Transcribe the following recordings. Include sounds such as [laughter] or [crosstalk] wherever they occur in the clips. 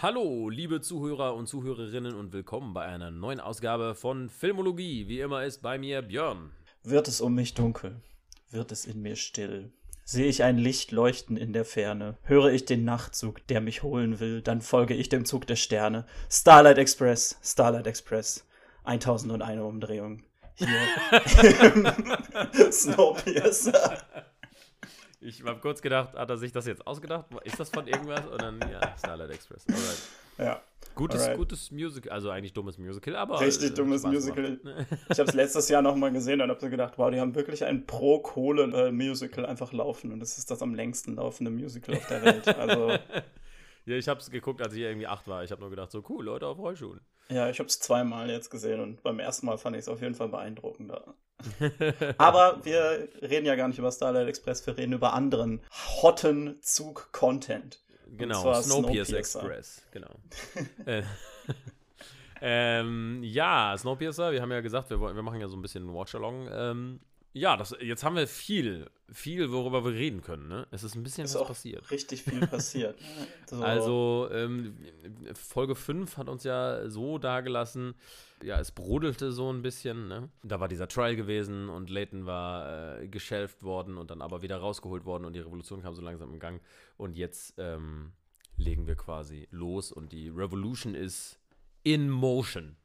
Hallo, liebe Zuhörer und Zuhörerinnen und willkommen bei einer neuen Ausgabe von Filmologie. Wie immer ist bei mir Björn. Wird es um mich dunkel? Wird es in mir still? Sehe ich ein Licht leuchten in der Ferne? Höre ich den Nachtzug, der mich holen will? Dann folge ich dem Zug der Sterne. Starlight Express, Starlight Express. 1001 Umdrehung. Hier. [laughs] [laughs] Snowpiercer. Ich habe kurz gedacht, hat er sich das jetzt ausgedacht? Ist das von irgendwas? Und dann, ja, Starlight Express. Alright. Ja. Gutes, Alright. gutes Musical, also eigentlich dummes Musical, aber. Richtig äh, dummes Spaß Musical. ich habe es letztes Jahr nochmal gesehen und habe so gedacht, wow, die haben wirklich ein Pro-Kohle-Musical einfach laufen und es ist das am längsten laufende Musical auf der Welt. Also. [laughs] ja, ich habe es geguckt, als ich irgendwie acht war. Ich habe nur gedacht, so cool, Leute auf Rollschuhen. Ja, ich habe es zweimal jetzt gesehen und beim ersten Mal fand ich es auf jeden Fall beeindruckender. [laughs] Aber wir reden ja gar nicht über Starlight Express, wir reden über anderen hotten Zug-Content. Genau, Snowpiercer Express, genau. [laughs] äh, [laughs] ähm, ja, Snowpiercer, wir haben ja gesagt, wir, wir machen ja so ein bisschen Watch-Along. Ähm, ja, das, jetzt haben wir viel, viel, worüber wir reden können. Ne? Es ist ein bisschen ist was passiert. Richtig viel [laughs] passiert. so. Also, ähm, Folge 5 hat uns ja so dargelassen, ja, es brodelte so ein bisschen. Ne? Da war dieser Trial gewesen und Leighton war äh, geschelft worden und dann aber wieder rausgeholt worden und die Revolution kam so langsam im Gang. Und jetzt ähm, legen wir quasi los und die Revolution ist in motion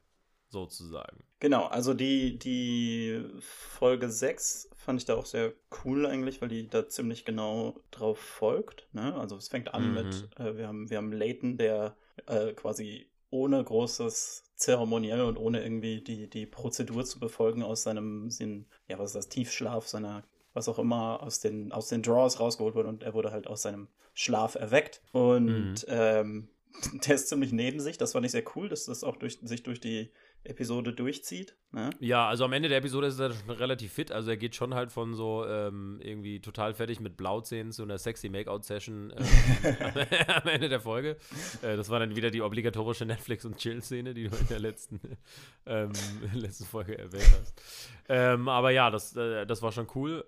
sozusagen. Genau, also die, die Folge 6 fand ich da auch sehr cool eigentlich, weil die da ziemlich genau drauf folgt. Ne? Also es fängt an mhm. mit, äh, wir haben, wir haben Leighton, der äh, quasi ohne großes Zeremoniell und ohne irgendwie die, die Prozedur zu befolgen aus seinem Sinn, ja, was ist das, Tiefschlaf, seiner, was auch immer, aus den, aus den Draws rausgeholt wurde und er wurde halt aus seinem Schlaf erweckt. Und mhm. ähm, [laughs] der ist ziemlich neben sich, das fand ich sehr cool, dass das auch durch, sich durch die Episode durchzieht. Ne? Ja, also am Ende der Episode ist er schon relativ fit. Also er geht schon halt von so ähm, irgendwie total fertig mit Blauzähnen zu einer sexy Make-out-Session ähm, [laughs] am Ende der Folge. Äh, das war dann wieder die obligatorische Netflix- und Chill-Szene, die du in der letzten, [laughs] ähm, letzten Folge erwähnt hast. Ähm, aber ja, das, äh, das war schon cool.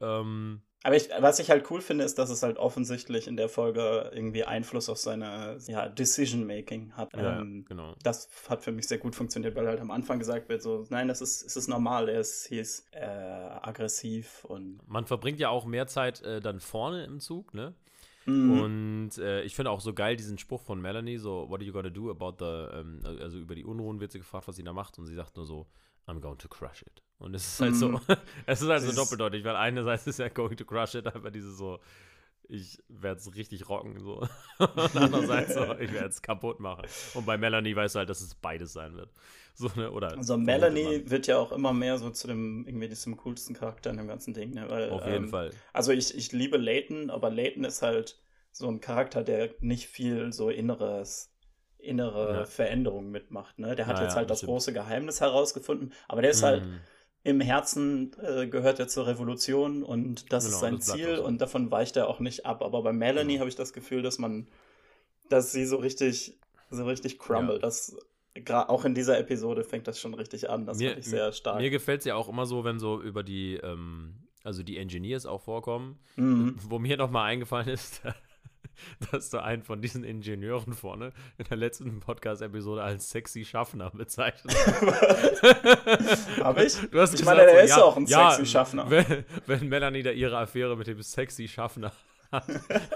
Aber ich, was ich halt cool finde, ist, dass es halt offensichtlich in der Folge irgendwie Einfluss auf seine ja, Decision-Making hat. Ja, ähm, genau. Das hat für mich sehr gut funktioniert, weil halt am Anfang gesagt wird, so, nein, das ist, es ist normal, er ist, ist äh, aggressiv und. Man verbringt ja auch mehr Zeit äh, dann vorne im Zug, ne? Mhm. Und äh, ich finde auch so geil diesen Spruch von Melanie, so, what are you gonna do about the, ähm, also über die Unruhen wird sie gefragt, was sie da macht und sie sagt nur so, I'm going to crush it. Und es ist halt mm. so, mhm. [laughs] es ist halt so doppeldeutig, weil einerseits ist ja going to crush it, aber diese so, ich werde es richtig rocken, so. [laughs] Und andererseits so, ich werde es kaputt machen. Und bei Melanie weißt du halt, dass es beides sein wird. So, ne? Oder also Melanie wird ja auch immer mehr so zu dem, irgendwie diesem coolsten Charakter in dem ganzen Ding, ne? Weil, Auf jeden ähm, Fall. Also ich, ich liebe Leighton, aber Leighton ist halt so ein Charakter, der nicht viel so inneres innere ja. Veränderung mitmacht. Ne? Der hat ja, jetzt halt das stimmt. große Geheimnis herausgefunden, aber der ist halt mhm. halt im Herzen äh, gehört er zur Revolution und das genau, ist sein das Ziel so. und davon weicht er auch nicht ab. Aber bei Melanie genau. habe ich das Gefühl, dass man, dass sie so richtig, so richtig crumble. Ja. Das auch in dieser Episode fängt das schon richtig an. Das finde ich sehr stark. Mir gefällt es ja auch immer so, wenn so über die, ähm, also die Engineers auch vorkommen. Mhm. Wo mir nochmal eingefallen ist, [laughs] [laughs] dass du einen von diesen Ingenieuren vorne in der letzten Podcast-Episode als sexy Schaffner bezeichnet hast. [laughs] Hab ich? Du hast ich gesagt, meine, der so, ist ja, auch ein ja, sexy Schaffner. Wenn, wenn Melanie da ihre Affäre mit dem sexy Schaffner [laughs] hat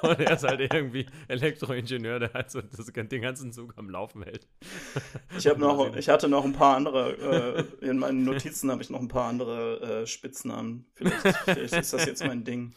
und er ist halt irgendwie Elektroingenieur, der halt so das, den ganzen Zug am Laufen hält. Ich, noch, ich hatte noch ein paar andere, äh, in meinen Notizen habe ich noch ein paar andere äh, Spitznamen. Vielleicht, vielleicht ist das jetzt mein Ding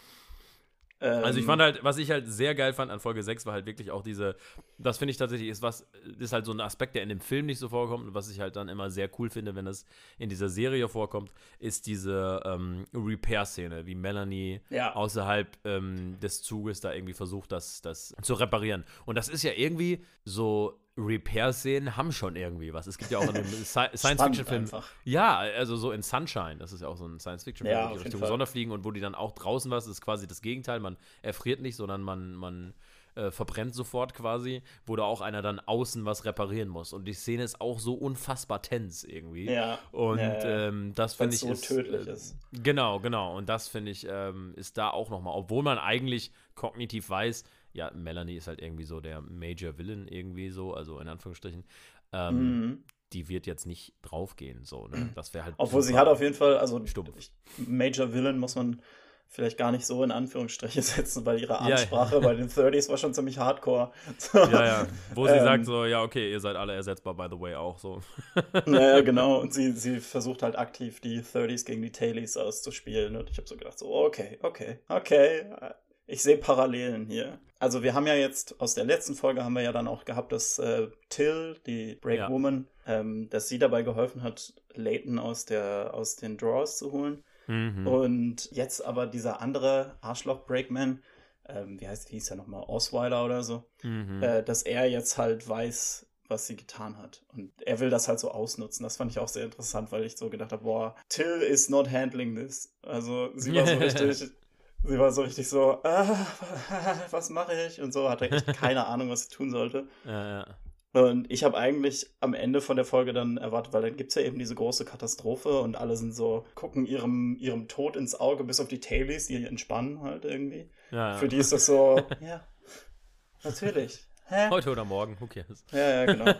also ich fand ähm, halt, was ich halt sehr geil fand an Folge 6 war halt wirklich auch diese, das finde ich tatsächlich ist was, ist halt so ein Aspekt, der in dem Film nicht so vorkommt und was ich halt dann immer sehr cool finde, wenn das in dieser Serie vorkommt, ist diese ähm, Repair-Szene, wie Melanie ja. außerhalb ähm, des Zuges da irgendwie versucht, das, das zu reparieren. Und das ist ja irgendwie so Repair-Szenen haben schon irgendwie was. Es gibt ja auch in dem [laughs] Science-Fiction-Film. Ja, also so in Sunshine, das ist ja auch so ein Science-Fiction-Film, ja, die Richtung Sonne fliegen und wo die dann auch draußen was, ist quasi das Gegenteil. Man erfriert nicht, sondern man, man äh, verbrennt sofort quasi, wo da auch einer dann außen was reparieren muss. Und die Szene ist auch so unfassbar tens irgendwie. Ja. Und ja, ja. Ähm, das finde ich so ist, tödlich äh, ist. Genau, genau. Und das finde ich ähm, ist da auch nochmal, obwohl man eigentlich kognitiv weiß, ja, Melanie ist halt irgendwie so der Major Villain irgendwie so, also in Anführungsstrichen. Ähm, mhm. Die wird jetzt nicht draufgehen, so, ne? [clears throat] Das wäre halt. Obwohl sie hat auf jeden Fall, also stumpf. Major Villain muss man vielleicht gar nicht so in Anführungsstriche [laughs] setzen, weil ihre Ansprache ja, ja. bei den 30s war schon ziemlich hardcore. So. [laughs] Ja, ja. Wo sie ähm, sagt so, ja, okay, ihr seid alle ersetzbar, by the way, auch so. [laughs] Naja, genau. Und sie, sie versucht halt aktiv die 30s gegen die Tailies auszuspielen. Und ich habe so gedacht, so, okay, okay, okay. Ich sehe Parallelen hier. Also wir haben ja jetzt, aus der letzten Folge haben wir ja dann auch gehabt, dass äh, Till, die Breakwoman, ja. ähm, dass sie dabei geholfen hat, Leighton aus, der, aus den Drawers zu holen. Mhm. Und jetzt aber dieser andere Arschloch-Breakman, ähm, wie heißt, hieß er nochmal, Osweiler oder so, mhm. äh, dass er jetzt halt weiß, was sie getan hat. Und er will das halt so ausnutzen. Das fand ich auch sehr interessant, weil ich so gedacht habe, boah, Till is not handling this. Also sie war so [laughs] richtig, sie war so richtig so, ah, [laughs] was mache ich? Und so, hatte echt keine [laughs] Ahnung, was sie tun sollte. Ja, ja. Und ich habe eigentlich am Ende von der Folge dann erwartet, weil dann gibt es ja eben diese große Katastrophe und alle sind so, gucken ihrem, ihrem Tod ins Auge, bis auf die Tailies, die entspannen halt irgendwie. Ja. Für die ist das so, [laughs] ja, natürlich. Hä? Heute oder morgen, who cares? Ja, ja, genau.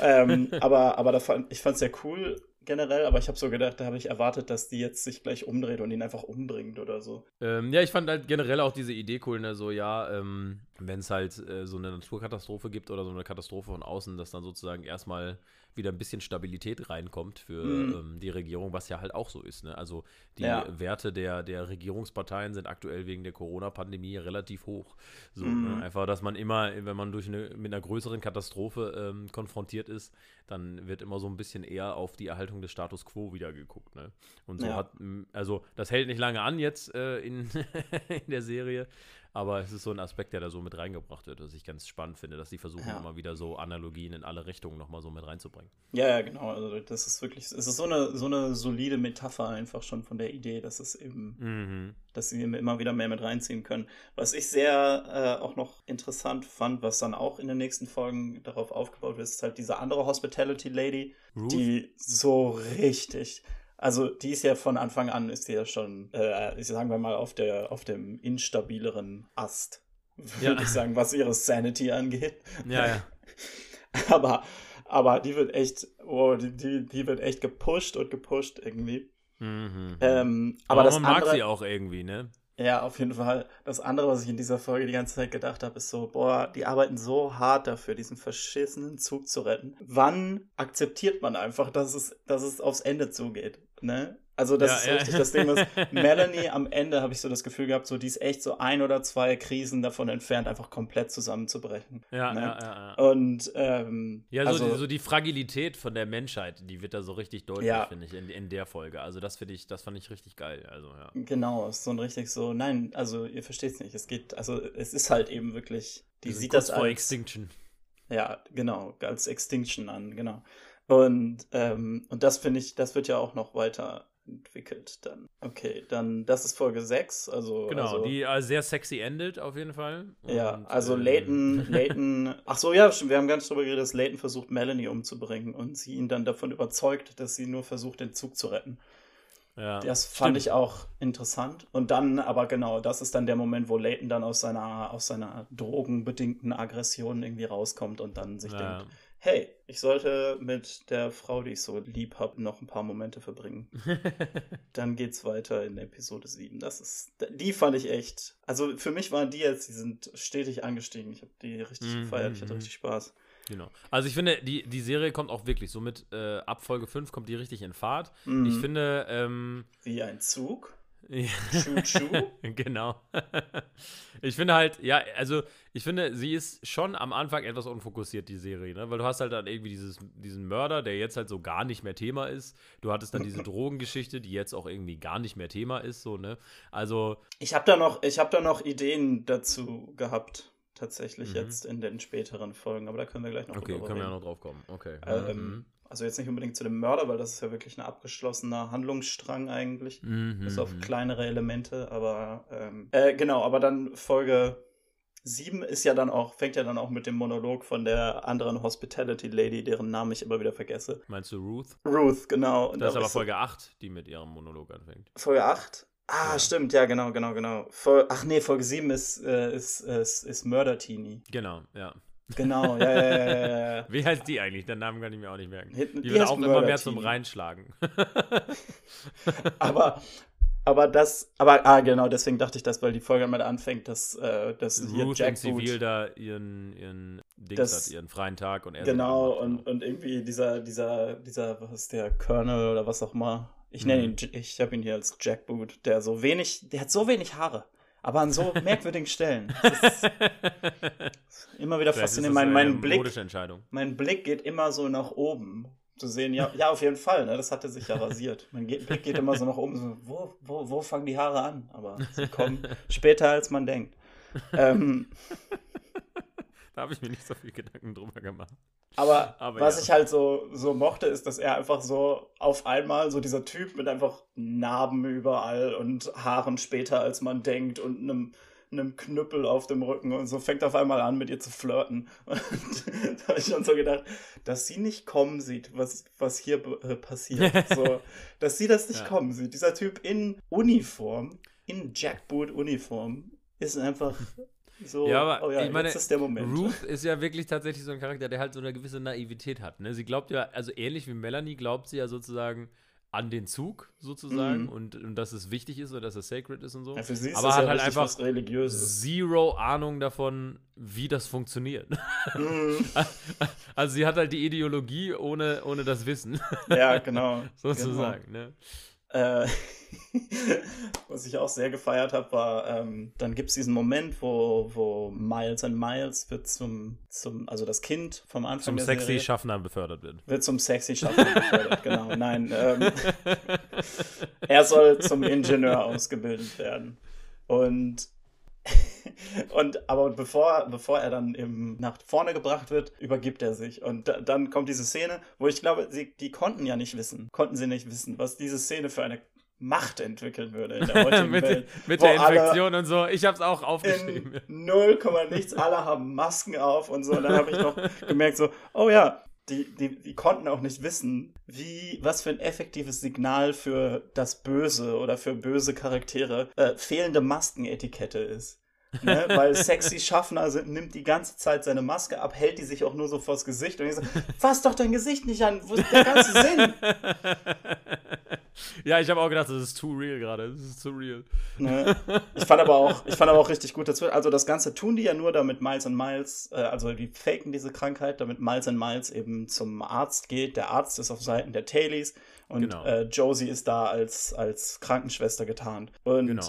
ähm, aber aber da fand, ich fand es sehr cool, generell, aber ich habe so gedacht, da habe ich erwartet, dass die jetzt sich gleich umdreht und ihn einfach umbringt oder so. Ähm, ja, ich fand halt generell auch diese Idee cool, ne, so ja, ähm, wenn es halt äh, so eine Naturkatastrophe gibt oder so eine Katastrophe von außen, dass dann sozusagen erstmal wieder ein bisschen Stabilität reinkommt für mhm. ähm, die Regierung, was ja halt auch so ist. Ne? Also die ja. Werte der, der Regierungsparteien sind aktuell wegen der Corona-Pandemie relativ hoch. So, ne? mhm. ne? Einfach, dass man immer, wenn man durch eine, mit einer größeren Katastrophe ähm, konfrontiert ist, dann wird immer so ein bisschen eher auf die Erhaltung des Status quo wieder geguckt. Ne? Und so ja. hat, also das hält nicht lange an jetzt äh, in, [laughs] in der Serie, aber es ist so ein Aspekt, der da so mit reingebracht wird, was ich ganz spannend finde, dass sie versuchen ja. immer wieder so Analogien in alle Richtungen nochmal so mit reinzubringen. Ja, ja, genau. Also das ist wirklich, es ist so eine, so eine solide Metapher einfach schon von der Idee, dass es eben, mhm. dass sie immer wieder mehr mit reinziehen können. Was ich sehr äh, auch noch interessant fand, was dann auch in den nächsten Folgen darauf aufgebaut wird, ist halt diese andere Hospitality Lady, Ruth? die so richtig also die ist ja von Anfang an, ist die ja schon, äh, sagen wir mal, auf, der, auf dem instabileren Ast, würde ja. ich sagen, was ihre Sanity angeht. Ja, ja. [laughs] aber, aber die wird echt, oh, die, die, die wird echt gepusht und gepusht irgendwie. Mhm. Ähm, aber, aber das man andere, mag sie auch irgendwie, ne? Ja, auf jeden Fall. Das andere, was ich in dieser Folge die ganze Zeit gedacht habe, ist so, boah, die arbeiten so hart dafür, diesen verschissenen Zug zu retten. Wann akzeptiert man einfach, dass es, dass es aufs Ende zugeht? Ne? Also das ja, ist ja. richtig das Ding, was [laughs] Melanie am Ende habe ich so das Gefühl gehabt, so die ist echt so ein oder zwei Krisen davon entfernt, einfach komplett zusammenzubrechen. Ja, ne? ja, ja, ja. Und ähm, ja, so, also, die, so die Fragilität von der Menschheit, die wird da so richtig deutlich, ja. finde ich, in, in der Folge. Also das finde ich, das fand ich richtig geil. Also ja. Genau, ist so ein richtig so, nein, also ihr versteht es nicht. Es geht, also es ist halt eben wirklich, die sieht das als Extinction. Ja, genau, als Extinction an, genau. Und, ähm, und das finde ich, das wird ja auch noch weiter entwickelt dann. Okay, dann das ist Folge 6, also Genau, also, die äh, sehr sexy endet auf jeden Fall. Ja, und, also ähm, Leighton, Leighton, [laughs] ach so, ja, wir haben ganz drüber geredet, dass Leighton versucht Melanie umzubringen und sie ihn dann davon überzeugt, dass sie nur versucht den Zug zu retten. Ja, das fand stimmt. ich auch interessant. Und dann, aber genau, das ist dann der Moment, wo Leighton dann aus seiner, aus seiner drogenbedingten Aggression irgendwie rauskommt und dann sich ja. denkt, hey, ich sollte mit der Frau, die ich so lieb habe, noch ein paar Momente verbringen. [laughs] Dann geht's weiter in Episode 7. Das ist, die fand ich echt, also für mich waren die jetzt, die sind stetig angestiegen. Ich habe die richtig mhm, gefeiert, ich hatte mhm. richtig Spaß. Genau. Also ich finde, die, die Serie kommt auch wirklich so mit äh, ab Folge 5 kommt die richtig in Fahrt. Mhm. Ich finde, ähm, Wie ein Zug. Schuh, [laughs] genau. [laughs] ich finde halt, ja, also ich finde, sie ist schon am Anfang etwas unfokussiert, die Serie, ne? Weil du hast halt dann irgendwie dieses, diesen Mörder, der jetzt halt so gar nicht mehr Thema ist. Du hattest dann diese [clears throat] Drogengeschichte, die jetzt auch irgendwie gar nicht mehr Thema ist, so, ne? Also. Ich habe da noch, ich habe da noch Ideen dazu gehabt tatsächlich mhm. jetzt in den späteren Folgen, aber da können wir gleich noch Okay, können wir ja noch drauf kommen. Okay. Ähm, mhm. Also jetzt nicht unbedingt zu dem Mörder, weil das ist ja wirklich ein abgeschlossener Handlungsstrang eigentlich. Mhm. Bis auf mhm. kleinere Elemente, aber ähm, äh, genau, aber dann Folge 7 ist ja dann auch, fängt ja dann auch mit dem Monolog von der anderen Hospitality Lady, deren Namen ich immer wieder vergesse. Meinst du Ruth? Ruth, genau. Und das ist aber Folge 8, die mit ihrem Monolog anfängt. Folge 8? Ah, ja. stimmt, ja, genau, genau, genau. Vol Ach nee, Folge 7 ist, äh, ist, ist, ist Murder Teenie. Genau, ja. Genau, ja, ja, ja, ja. [laughs] Wie heißt die eigentlich? Den Namen kann ich mir auch nicht merken. Die, die wird auch immer mehr zum Reinschlagen. [laughs] [laughs] aber, aber das, aber, ah, genau, deswegen dachte ich das, weil die Folge damit anfängt, dass, äh, dass hier Ruth Jack Civil da ihren, ihren Dings das, hat, ihren freien Tag und er Genau, und, und irgendwie dieser, dieser, dieser, was ist der, Colonel oder was auch immer. Ich nenne mhm. ihn, ich habe ihn hier als Jackboot, der so wenig, der hat so wenig Haare aber an so [laughs] merkwürdigen Stellen. [laughs] immer wieder faszinierend. Mein, mein, Blick, mein Blick geht immer so nach oben. Zu sehen, ja, ja auf jeden Fall, ne, das hatte sich ja rasiert. Mein Blick geht immer so nach oben, so, wo, wo, wo fangen die Haare an? Aber sie kommen später, als man denkt. Ähm, [laughs] da habe ich mir nicht so viel Gedanken drüber gemacht. Aber, Aber was ja. ich halt so, so mochte, ist, dass er einfach so auf einmal so dieser Typ mit einfach Narben überall und Haaren später, als man denkt und einem, einem Knüppel auf dem Rücken und so fängt auf einmal an, mit ihr zu flirten. [laughs] Und da habe ich schon so gedacht, dass sie nicht kommen sieht, was, was hier äh, passiert. so, [laughs] dass sie das nicht ja. kommen sieht. Dieser Typ in Uniform, in Jackboot-Uniform, ist einfach [laughs] so, ja, aber oh ja, ich meine, ist Ruth ist ja wirklich tatsächlich so ein Charakter, der halt so eine gewisse Naivität hat. Ne? Sie glaubt ja, also ähnlich wie Melanie glaubt sie ja sozusagen an den Zug sozusagen mhm. und, und dass es wichtig ist oder dass es sacred ist und so. Ja, für sie ist aber das hat ja halt einfach zero Ahnung davon, wie das funktioniert. Mhm. [laughs] also sie hat halt die Ideologie ohne, ohne das Wissen. Ja, genau. [laughs] sozusagen. Genau. Ne? Äh, [laughs] was ich auch sehr gefeiert habe, war, ähm, dann gibt es diesen Moment, wo, wo Miles and Miles wird zum, zum, also das Kind vom Anfang Zum sexy Serie, Schaffner befördert wird. Wird zum sexy Schaffner befördert, genau. Nein, ähm, [laughs] er soll zum Ingenieur ausgebildet werden. Und [laughs] und aber bevor, bevor er dann eben nach vorne gebracht wird, übergibt er sich. Und da, dann kommt diese Szene, wo ich glaube, sie, die konnten ja nicht wissen, konnten sie nicht wissen, was diese Szene für eine Macht entwickeln würde in der [laughs] heutigen mit, Welt. Mit der Infektion und so. Ich habe es auch aufgeschrieben. Null Komma nichts. Alle haben Masken auf und so. Und dann habe ich noch gemerkt so, oh ja, die, die, die konnten auch nicht wissen, wie, was für ein effektives Signal für das Böse oder für böse Charaktere äh, fehlende Maskenetikette ist. Ne? [laughs] Weil sexy Schaffner sind, nimmt die ganze Zeit seine Maske ab, hält die sich auch nur so vors Gesicht und ich so, fass doch dein Gesicht nicht an, wo ist der ganze Sinn? [laughs] [laughs] Ja, ich habe auch gedacht, das ist too real gerade. Das ist too real. Ne? [laughs] Ich fand aber auch, ich fand aber auch richtig gut dazu. Also das Ganze tun die ja nur, damit Miles and Miles, äh, also die faken diese Krankheit, damit Miles and Miles eben zum Arzt geht. Der Arzt ist auf Seiten der Tailies und genau. äh, Josie ist da als, als Krankenschwester getarnt. Und genau.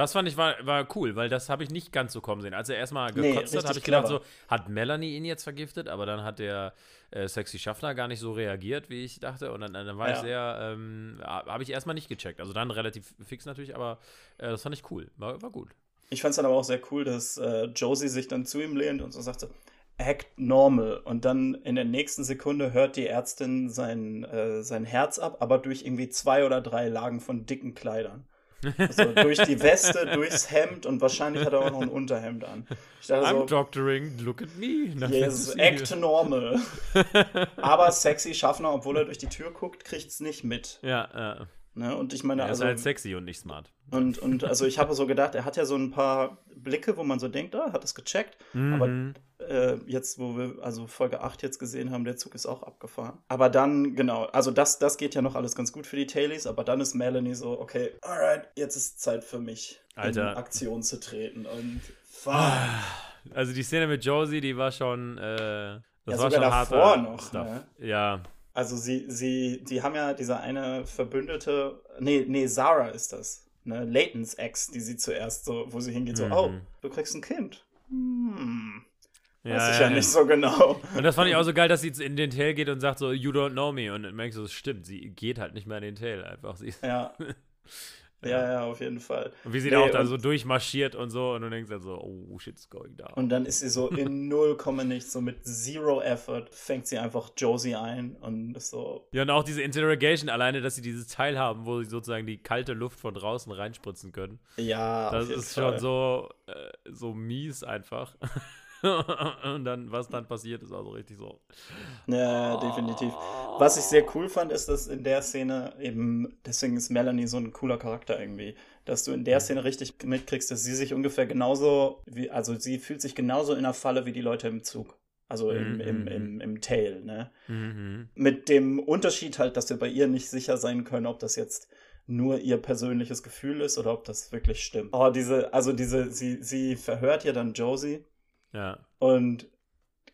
Das fand ich war, war cool, weil das habe ich nicht ganz so kommen sehen. Als er erstmal gekotzt nee, hat, habe ich gedacht, so, hat Melanie ihn jetzt vergiftet, aber dann hat der äh, Sexy Schaffner gar nicht so reagiert, wie ich dachte. Und dann, dann war ja. ich sehr, ähm, habe ich erstmal nicht gecheckt. Also dann relativ fix natürlich, aber äh, das fand ich cool. War, war gut. Ich fand es dann aber auch sehr cool, dass äh, Josie sich dann zu ihm lehnt und so sagte, act normal. Und dann in der nächsten Sekunde hört die Ärztin sein, äh, sein Herz ab, aber durch irgendwie zwei oder drei Lagen von dicken Kleidern. Also durch die Weste, durchs Hemd und wahrscheinlich hat er auch noch ein Unterhemd an. Ich dachte I'm so, doctoring, look at me. Yes, act normal. [laughs] Aber sexy Schaffner, obwohl er durch die Tür guckt, kriegt es nicht mit. Ja, ja. Ne? Und ich meine, er also, ist halt sexy und nicht smart. Und, und also ich habe so gedacht, er hat ja so ein paar Blicke, wo man so denkt, ah, hat es gecheckt. Mhm. Aber äh, jetzt, wo wir also Folge 8 jetzt gesehen haben, der Zug ist auch abgefahren. Aber dann, genau, also das, das geht ja noch alles ganz gut für die Tailies, aber dann ist Melanie so, okay, alright, jetzt ist Zeit für mich, Alter. in Aktion zu treten. Und fuck. Also die Szene mit Josie, die war schon, äh, das ja, war schon davor noch, ne? Ja. Also sie, sie, die haben ja diese eine Verbündete, nee, nee, Sarah ist das, ne, Laytons Ex, die sie zuerst so, wo sie hingeht, so, mhm. oh, du kriegst ein Kind. Hm. Ja, Weiß ich ja, ja, nicht so genau. Und das fand ich auch so geil, dass sie in den Tail geht und sagt so, you don't know me. Und dann merkst du, es stimmt, sie geht halt nicht mehr in den Tail einfach. Sie ja. [laughs] Ja, ja, auf jeden Fall. Und wie sie nee, da auch da so durchmarschiert und so und du denkst dann so, oh, shit's going down. Und dann ist sie so in [laughs] null Komma nichts, so mit zero effort, fängt sie einfach Josie ein und ist so. Ja, und auch diese Interrogation alleine, dass sie dieses Teil haben, wo sie sozusagen die kalte Luft von draußen reinspritzen können. Ja, Das ist Fall. schon so, äh, so mies einfach. [laughs] [laughs] und dann, was dann passiert, ist also richtig so. Ja, definitiv. Was ich sehr cool fand, ist, dass in der Szene eben, deswegen ist Melanie so ein cooler Charakter irgendwie, dass du in der Szene richtig mitkriegst, dass sie sich ungefähr genauso, wie, also sie fühlt sich genauso in der Falle wie die Leute im Zug. Also im, mhm. im, im, im Tail, ne? Mhm. Mit dem Unterschied halt, dass wir bei ihr nicht sicher sein können, ob das jetzt nur ihr persönliches Gefühl ist oder ob das wirklich stimmt. Oh, diese, also diese, sie, sie verhört ja dann Josie. Ja. Und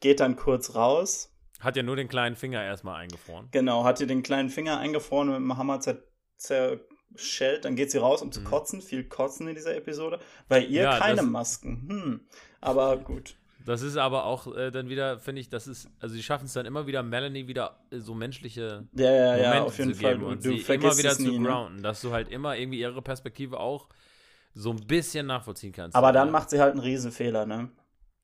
geht dann kurz raus. Hat ja nur den kleinen Finger erstmal eingefroren. Genau, hat ihr den kleinen Finger eingefroren und mit dem Hammer zer zerschellt. Dann geht sie raus, um zu mhm. kotzen. Viel kotzen in dieser Episode. Bei ihr ja, keine Masken. Hm. Aber [laughs] gut. Das ist aber auch äh, dann wieder, finde ich, das ist, also sie schaffen es dann immer wieder, Melanie wieder äh, so menschliche ja, ja, Momente ja, auf jeden zu geben Fall. und du sie immer wieder zu nie, ne? grounden, ne? dass du halt immer irgendwie ihre Perspektive auch so ein bisschen nachvollziehen kannst. Aber dann macht sie halt einen Riesenfehler, ne?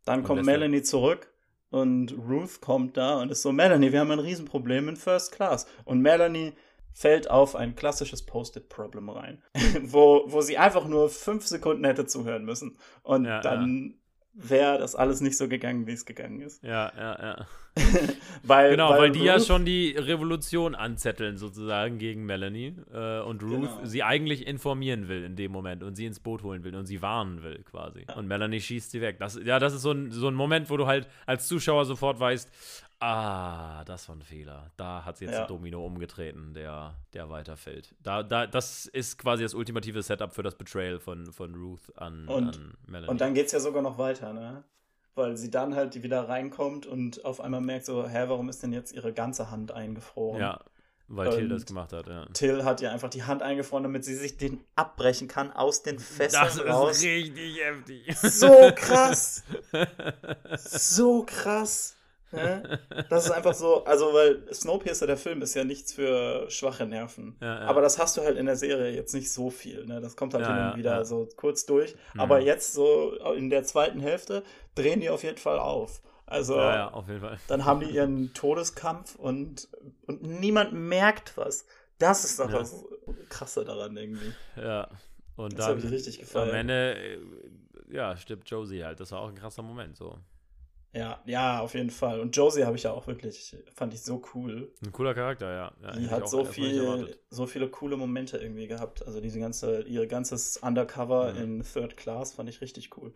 Dann kommt Melanie zurück und Ruth kommt da und ist so, Melanie, wir haben ein Riesenproblem in First Class. Und Melanie fällt auf ein klassisches Post-it-Problem rein, [laughs] wo, wo sie einfach nur fünf Sekunden hätte zuhören müssen. Und ja, dann wäre das alles nicht so gegangen, wie es gegangen ist. Ja, ja, ja. [laughs] weil, genau, weil, weil die Ruth, ja schon die Revolution anzetteln, sozusagen, gegen Melanie. Äh, und Ruth genau. sie eigentlich informieren will in dem Moment und sie ins Boot holen will und sie warnen will, quasi. Ja. Und Melanie schießt sie weg. Das, ja, das ist so ein, so ein Moment, wo du halt als Zuschauer sofort weißt, Ah, das war ein Fehler. Da hat sie jetzt ja. ein Domino umgetreten, der, der weiterfällt. Da, da, das ist quasi das ultimative Setup für das Betrayal von, von Ruth an, und, an Melanie. Und dann geht es ja sogar noch weiter, ne? Weil sie dann halt wieder reinkommt und auf einmal merkt so, hä, warum ist denn jetzt ihre ganze Hand eingefroren? Ja, weil und Till das gemacht hat, ja. Till hat ja einfach die Hand eingefroren, damit sie sich den abbrechen kann aus den Fesseln das raus. Das ist richtig heftig. So krass. [laughs] so krass. Ne? [laughs] Das ist einfach so, also weil Snowpiercer, der Film, ist ja nichts für schwache Nerven. Ja, ja. Aber das hast du halt in der Serie jetzt nicht so viel. Ne? Das kommt halt ja, hin und wieder so kurz durch. Mhm. Aber jetzt so in der zweiten Hälfte drehen die auf jeden Fall auf. Also auf jeden Fall. dann haben die ihren [laughs] Todeskampf und, und niemand merkt was. Das ist doch das Krasse daran irgendwie. Ja. Und das dann ich richtig gefallen. am Ende, äh, ja, stirbt Josie halt. Das war auch ein krasser Moment so. Ja, ja, auf jeden Fall. Und Josie habe ich ja auch wirklich, fand ich so cool. Ein cooler Charakter, ja. ja die hat so viel, so viele coole Momente irgendwie gehabt. Also diese ganze, ihr ganzes Undercover mhm. in Third Class fand ich richtig cool.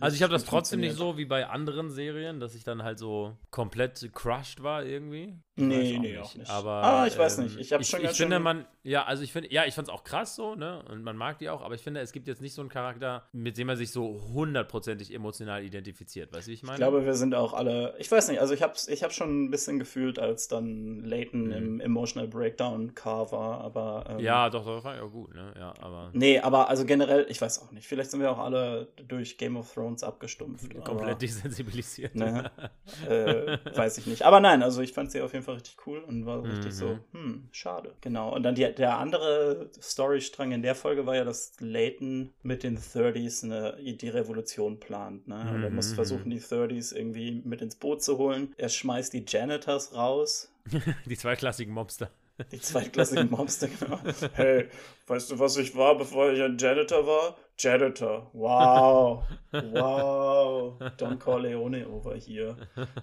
Also ich habe das trotzdem nicht so wie bei anderen Serien, dass ich dann halt so komplett crushed war irgendwie. Ich nee, nee, auch nicht. Aber, ah, ich weiß nicht. Ich habe schon Ich, ich finde, man, ja, also ich finde, ja, ich fand es auch krass so, ne? Und man mag die auch, aber ich finde, es gibt jetzt nicht so einen Charakter, mit dem man sich so hundertprozentig emotional identifiziert. Weißt du, wie ich meine? Ich glaube, wir sind auch alle, ich weiß nicht, also ich habe ich hab schon ein bisschen gefühlt, als dann Layton mhm. im Emotional Breakdown Car war, aber. Ähm, ja, doch, das war ja gut, ne? Ja, aber. Nee, aber also generell, ich weiß auch nicht. Vielleicht sind wir auch alle durch Game of Thrones abgestumpft. [laughs] Komplett aber, desensibilisiert. Ne, [laughs] äh, weiß ich nicht. Aber nein, also ich fand sie auf jeden Fall richtig cool und war richtig mhm. so, hm, schade. Genau. Und dann die, der andere Storystrang in der Folge war ja, dass Layton mit den 30s eine, die Revolution plant. Ne? Und er muss mhm. versuchen, die 30s irgendwie mit ins Boot zu holen. Er schmeißt die Janitors raus. [laughs] die zweiklassigen Mobster. Die zweitklassigen Mobster, genau. [laughs] Hey, weißt du, was ich war, bevor ich ein Janitor war? Janitor. Wow. Wow. Don Corleone over hier.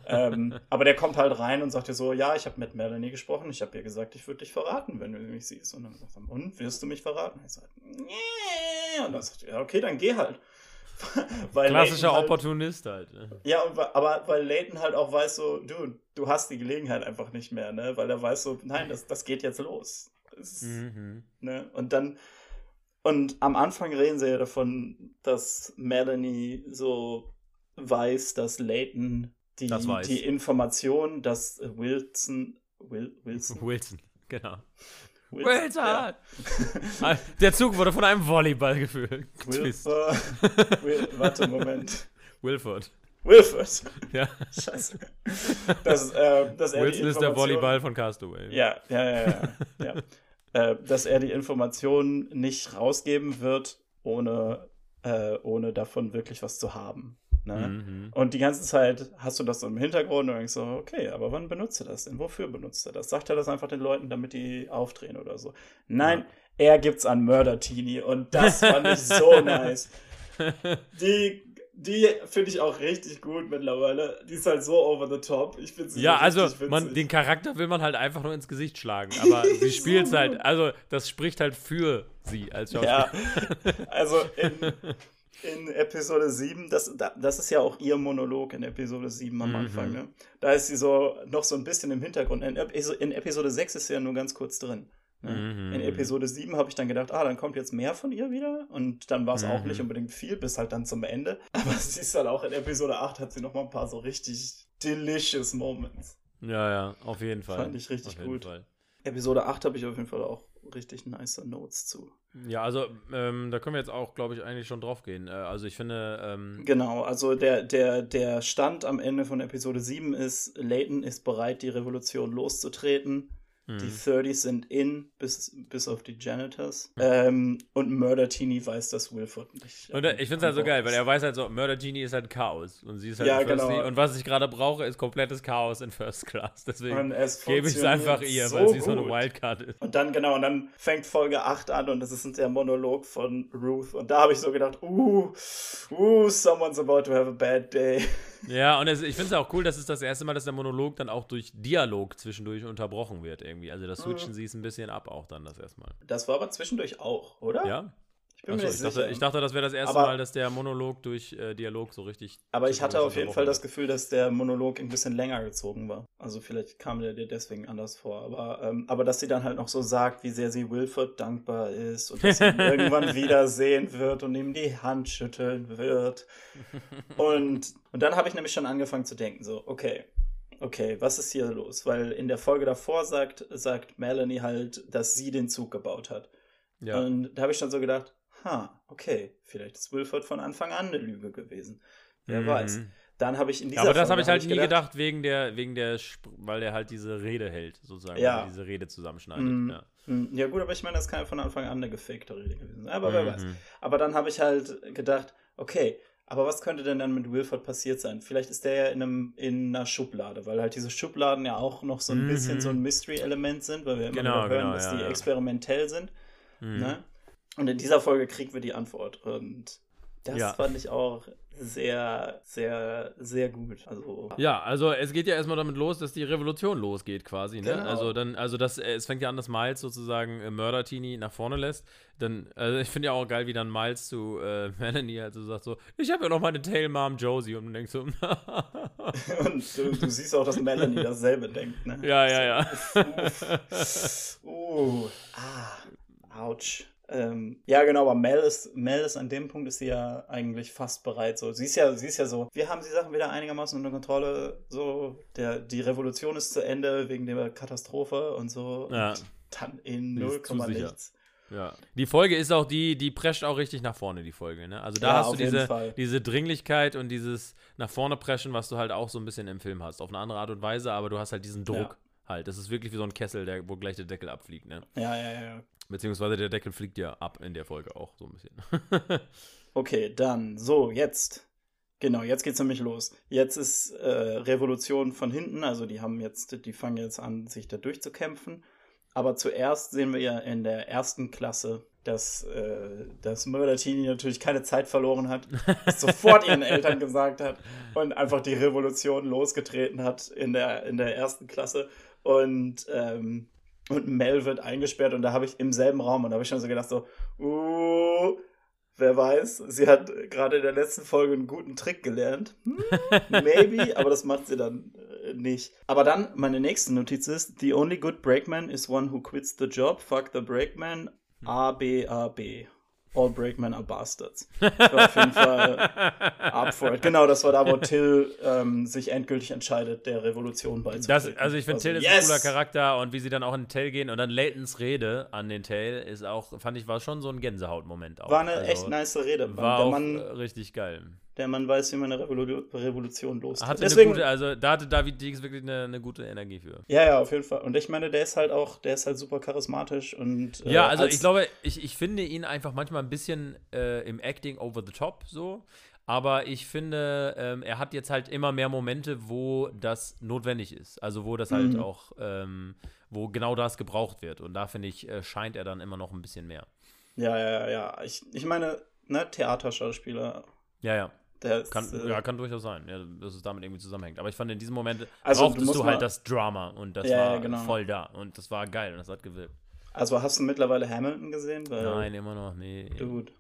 Ähm, aber der kommt halt rein und sagt dir so, ja, ich habe mit Melanie gesprochen, ich habe ihr gesagt, ich würde dich verraten, wenn du mich siehst. Und dann sagt er, und, wirst du mich verraten? Ich sage, nee. Und dann sagt er, ja, okay, dann geh halt. [laughs] Klassischer halt, Opportunist halt. Ne? Ja, aber weil Leighton halt auch weiß so, du, du hast die Gelegenheit einfach nicht mehr, ne? Weil er weiß so, nein, das, das geht jetzt los. Das, mhm. ne? Und dann, und am Anfang reden sie ja davon, dass Melanie so weiß, dass Leighton die, die Information, dass Wilson, Will, Wilson, [laughs] Wilson, genau. Wilson! Ja. [laughs] Ah, der Zug wurde von einem Volleyball gefüllt. Wilford. Will, warte, Moment. Wilford. Wilford. [laughs] Ja. Scheiße. Das, äh, dass Wilson ist der Volleyball von Castaway. Ja, ja, ja, ja. ja. äh, dass er die Informationen nicht rausgeben wird, ohne, äh, ohne davon wirklich was zu haben. Ne? Mhm. Und die ganze Zeit hast du das so im Hintergrund und denkst so, okay, aber wann benutzt er das denn? Wofür benutzt er das? Sagt er das einfach den Leuten, damit die aufdrehen oder so? Nein, ja. er gibt's an Murder Teenie und das fand ich so [laughs] nice. Die, Die finde ich auch richtig gut mittlerweile. Die ist halt so over the top. Ich finde sie Ja, also man, den Charakter will man halt einfach nur ins Gesicht schlagen. Aber [laughs] sie spielt es halt, also das spricht halt für sie als Schauspielerin. Ja, also [laughs] in, in Episode 7, das, das ist ja auch ihr Monolog in Episode 7 am mhm. Anfang, ne? Da ist sie so noch so ein bisschen im Hintergrund. In, in Episode 6 ist sie ja nur ganz kurz drin. Ne? Mhm. In Episode 7 habe ich dann gedacht, ah, dann kommt jetzt mehr von ihr wieder. Und dann war es mhm. auch nicht unbedingt viel, bis halt dann zum Ende. [laughs] Aber sie ist dann auch in Episode 8 hat sie noch mal ein paar so richtig delicious Moments. Ja, ja, auf jeden Fall. Fand ich richtig gut. Episode 8 habe ich auf jeden Fall auch richtig nice Notes zu. Ja, also ähm, da können wir jetzt auch, glaube ich, eigentlich schon drauf gehen. Äh, also ich finde. Ähm genau, also der, der, der Stand am Ende von Episode 7 ist, Leighton ist bereit, die Revolution loszutreten. Die 30s mhm. sind in, bis, bis auf die Janitors. Mhm. Ähm, und Murder Teeny weiß, dass Wilford nicht. Und ich finde es halt so geil, weil er weiß halt so, Murder Genie ist halt Chaos. Und sie ist halt ja, genau. Und was ich gerade brauche, ist komplettes Chaos in First Class. Deswegen gebe ich es einfach ihr, so weil sie gut. so eine Wildcard ist. Und dann, genau, und dann fängt Folge 8 an und das ist der Monolog von Ruth. Und da habe ich so gedacht, uh, uh, someone's about to have a bad day. [laughs] Ja, und es, ich finde es auch cool, dass es das erste Mal, dass der Monolog dann auch durch Dialog zwischendurch unterbrochen wird irgendwie. Also das switchen mhm. sie es ein bisschen ab auch dann das erstmal. Das war aber zwischendurch auch, oder? Ja. Ich Achso, ich. Dachte, ich dachte, das wäre das erste aber, Mal, dass der Monolog durch äh, Dialog so richtig. Aber ich hatte auf jeden Fall das Gefühl, dass der Monolog ein bisschen länger gezogen war. Also vielleicht kam der dir deswegen anders vor. Aber, ähm, aber dass sie dann halt noch so sagt, wie sehr sie Wilford dankbar ist und dass sie ihn [laughs] irgendwann wiedersehen wird und ihm die Hand schütteln wird. Und, und dann habe ich nämlich schon angefangen zu denken, so, okay, okay, was ist hier los? Weil in der Folge davor sagt, sagt Melanie halt, dass sie den Zug gebaut hat. Ja. Und da habe ich schon so gedacht, ha, okay, vielleicht ist Wilford von Anfang an eine Lüge gewesen. Wer mhm. weiß. Dann habe ich in dieser ja, Aber das habe ich halt hab ich nie gedacht, wegen der, wegen der, weil er halt diese Rede hält, sozusagen, ja. diese Rede zusammenschneidet. Mm, ja. Mm, ja. gut, aber ich meine, das kann ja von Anfang an eine gefakte Rede gewesen sein. Aber mhm. wer weiß. Aber dann habe ich halt gedacht, okay, aber was könnte denn dann mit Wilford passiert sein? Vielleicht ist der ja in, einem, in einer Schublade, weil halt diese Schubladen ja auch noch so ein mhm. bisschen so ein Mystery-Element sind, weil wir immer genau, hören, genau, dass ja, die experimentell sind. Mhm. Ne? Und in dieser Folge kriegen wir die Antwort. Und das ja. fand ich auch sehr, sehr, sehr gut. Also, ja, also es geht ja erstmal damit los, dass die Revolution losgeht quasi. Ne? Genau. Also dann, also das, äh, es fängt ja an, dass Miles sozusagen äh, Murder Teeny nach vorne lässt. Dann, also ich finde ja auch geil, wie dann Miles zu äh, Melanie halt so sagt so, ich habe ja noch meine Tail Mom Josie und du denkst so, [laughs] und du, du, siehst auch, dass Melanie [laughs] dasselbe denkt, ne? Ja, ja, ja. Uh, ah, ouch. Ähm, ja, genau, aber Mel ist, Mel ist an dem Punkt ist sie ja eigentlich fast bereit. So, sie ist ja, sie ist ja so, wir haben die Sachen wieder einigermaßen unter Kontrolle. So, der, die Revolution ist zu Ende wegen der Katastrophe und so. Ja. Und dann in 0, nichts. Ja. Die Folge ist auch die, die prescht auch richtig nach vorne, die Folge. Ne? Also da ja, hast du diese, diese Dringlichkeit und dieses nach vorne preschen, was du halt auch so ein bisschen im Film hast. Auf eine andere Art und Weise, aber du hast halt diesen Druck ja. halt. Das ist wirklich wie so ein Kessel, der, wo gleich der Deckel abfliegt. Ne? Ja, ja, ja. Beziehungsweise der Deckel fliegt ja ab in der Folge auch so ein bisschen. [laughs] okay, dann, so, jetzt. Genau, jetzt geht's nämlich los. Jetzt ist äh, Revolution von hinten, also die haben jetzt, die fangen jetzt an, sich da durchzukämpfen. Aber zuerst sehen wir ja in der ersten Klasse, dass, äh, dass Murder Teeny natürlich keine Zeit verloren hat, [laughs] sofort ihren Eltern gesagt hat und einfach die Revolution losgetreten hat in der, in der ersten Klasse. Und ähm, und Mel wird eingesperrt und da habe ich im selben Raum und da habe ich schon so gedacht so, uh, wer weiß, sie hat gerade in der letzten Folge einen guten Trick gelernt. [laughs] Maybe, aber das macht sie dann äh, nicht. Aber dann, meine nächste Notiz ist, the only good brakeman is one who quits the job, fuck the brakeman, A, B, A, B. All Breakmen are Bastards. Das war auf jeden Fall up for it. Genau, das war da, wo Till ähm, sich endgültig entscheidet, der Revolution beizutreten. also ich finde, also, Till ist yes! ein cooler Charakter und wie sie dann auch in den Tell gehen und dann Laytons Rede an den Tell ist auch, fand ich, war schon so ein Gänsehautmoment auch. War eine also, echt nice Rede. War auch Mann, richtig geil der man weiß, wie man eine Revolu Revolution lostritt. Hatte Deswegen, gute, also da hatte David Diggs wirklich eine, eine, gute Energie für. Ja, ja, auf jeden Fall. Und ich meine, der ist halt auch, der ist halt super charismatisch und äh, Ja, also als ich glaube, ich, ich finde ihn einfach manchmal ein bisschen äh, im Acting over the top so. Aber ich finde, ähm, er hat jetzt halt immer mehr Momente, wo das notwendig ist. Also wo das halt mhm. auch, ähm, wo genau das gebraucht wird. Und da finde ich, äh, scheint er dann immer noch ein bisschen mehr. Ja, ja, ja. Ich, ich meine, ne, Theaterschauspieler. Ja, ja Das, kann, äh, ja, kann durchaus sein, ja, dass es damit irgendwie zusammenhängt. Aber ich fand in diesem Moment also, brauchtest du, du halt das Drama und das ja, war genau. voll da und das war geil und das hat gewirkt. Also hast du mittlerweile Hamilton gesehen? Weil, Nein, immer noch, nee. Dude.